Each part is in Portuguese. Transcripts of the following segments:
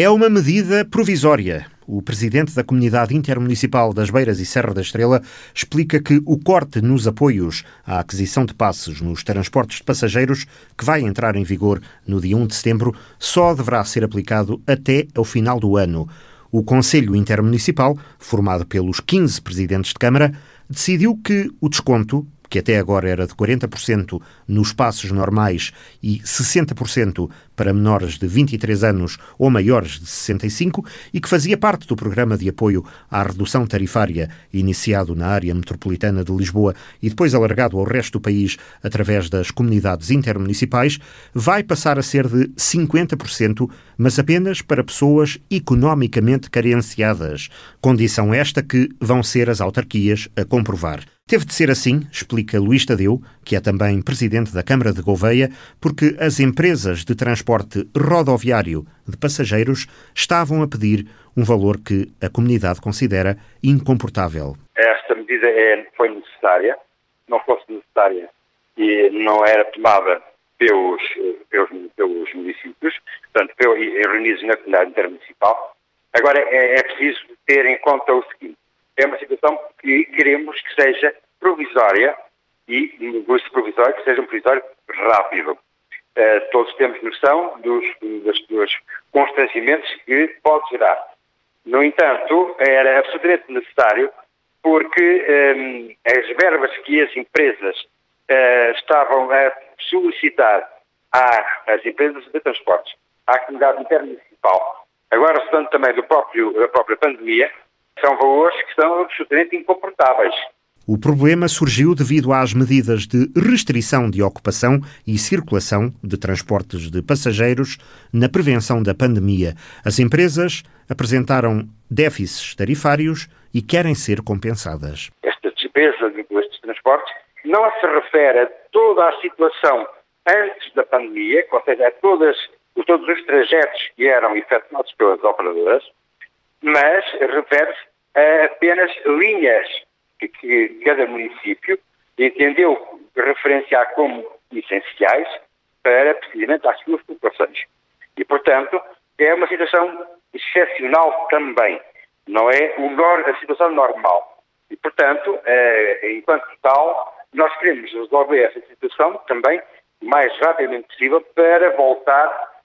É uma medida provisória. O presidente da Comunidade Intermunicipal das Beiras e Serra da Estrela explica que o corte nos apoios à aquisição de passes nos transportes de passageiros, que vai entrar em vigor no dia 1 de setembro, só deverá ser aplicado até ao final do ano. O Conselho Intermunicipal, formado pelos 15 presidentes de Câmara, decidiu que o desconto que até agora era de 40% nos passos normais e 60% para menores de 23 anos ou maiores de 65 e que fazia parte do programa de apoio à redução tarifária iniciado na área metropolitana de Lisboa e depois alargado ao resto do país através das comunidades intermunicipais, vai passar a ser de 50%, mas apenas para pessoas economicamente carenciadas. Condição esta que vão ser as autarquias a comprovar. Teve de ser assim, explica Luís Tadeu, que é também presidente da Câmara de Gouveia, porque as empresas de transporte rodoviário de passageiros estavam a pedir um valor que a comunidade considera incomportável. Esta medida é, foi necessária, não fosse necessária e não era tomada pelos, pelos, pelos municípios, portanto, reunidos na comunidade intermunicipal. Agora é, é preciso ter em conta o seguinte é uma que queremos que seja provisória e, no provisório, que seja um provisório rápido. Uh, todos temos noção dos, dos, dos constrangimentos que pode gerar. No entanto, era absolutamente necessário porque um, eh, as verbas que as empresas uh, estavam a solicitar às empresas de transportes, à comunidade intermunicipal, agora estando também do próprio, da própria pandemia, são valores que são absolutamente incomportáveis. O problema surgiu devido às medidas de restrição de ocupação e circulação de transportes de passageiros na prevenção da pandemia. As empresas apresentaram déficits tarifários e querem ser compensadas. Esta despesa destes transportes não se refere a toda a situação antes da pandemia, ou seja, a todas, todos os trajetos que eram efetuados pelas operadoras, mas refere-se apenas linhas que, que cada município entendeu referenciar como essenciais para, precisamente, as suas populações. E, portanto, é uma situação excepcional também, não é a situação normal. E, portanto, é, enquanto tal, nós queremos resolver essa situação também o mais rapidamente possível para voltar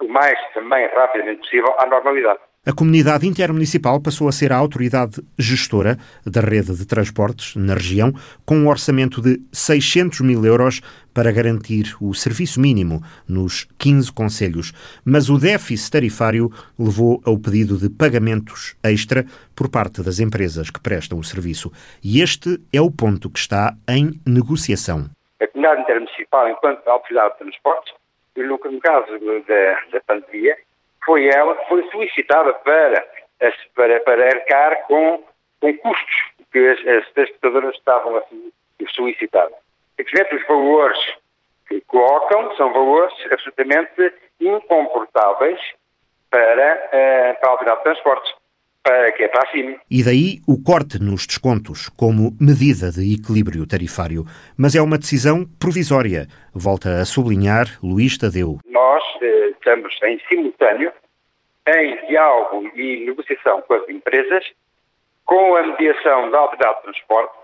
o mais também rapidamente possível à normalidade. A comunidade intermunicipal passou a ser a autoridade gestora da rede de transportes na região, com um orçamento de 600 mil euros para garantir o serviço mínimo nos 15 conselhos. Mas o déficit tarifário levou ao pedido de pagamentos extra por parte das empresas que prestam o serviço. E este é o ponto que está em negociação. A comunidade intermunicipal, enquanto autoridade de transportes, no caso da, da pandemia, foi ela que foi solicitada para, para, para arcar com, com custos que as, as transportadoras estavam a solicitar. Simplesmente os valores que colocam são valores absolutamente incomportáveis para, uh, para a autoridade de transportes, para que é para cima. E daí o corte nos descontos como medida de equilíbrio tarifário. Mas é uma decisão provisória, volta a sublinhar Luís Tadeu. Nós estamos em simultâneo em diálogo e negociação com as empresas, com a mediação da autoridade de transporte,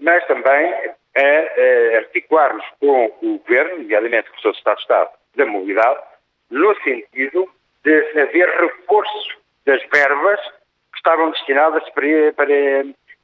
mas também a, a articularmos com o Governo, nomeadamente com o Sr. Estado de Estado da Mobilidade, no sentido de haver reforço das verbas que estavam destinadas para, para,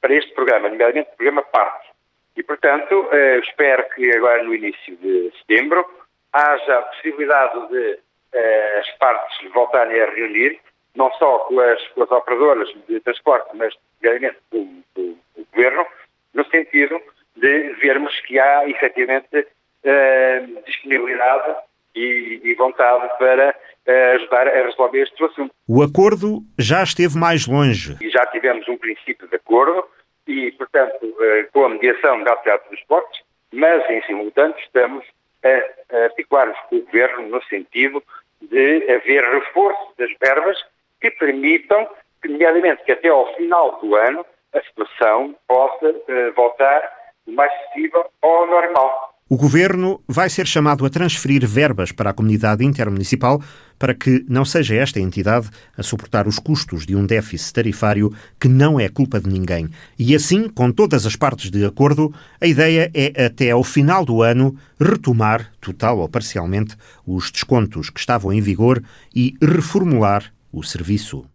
para este programa, nomeadamente o programa PART. E, portanto, eh, espero que agora no início de setembro haja a possibilidade de eh, as partes voltarem a reunir, não só com as, com as operadoras de transporte, mas diariamente com, com, com, o Governo, no sentido de vermos que há efetivamente eh, disponibilidade e, e, vontade para eh, ajudar a resolver este assunto. O acordo já esteve mais longe. E já tivemos um princípio de acordo e, portanto, com a mediação da Autoridade de Transportes, mas em simultâneo estamos a, a articular-nos com o Governo no sentido de haver reforço das verbas que permitam, nomeadamente, que até ao final do ano a situação possa uh, voltar o mais possível ao normal. O Governo vai ser chamado a transferir verbas para a comunidade intermunicipal para que não seja esta entidade a suportar os custos de um déficit tarifário que não é culpa de ninguém. E assim, com todas as partes de acordo, a ideia é até ao final do ano retomar, total ou parcialmente, os descontos que estavam em vigor e reformular o serviço.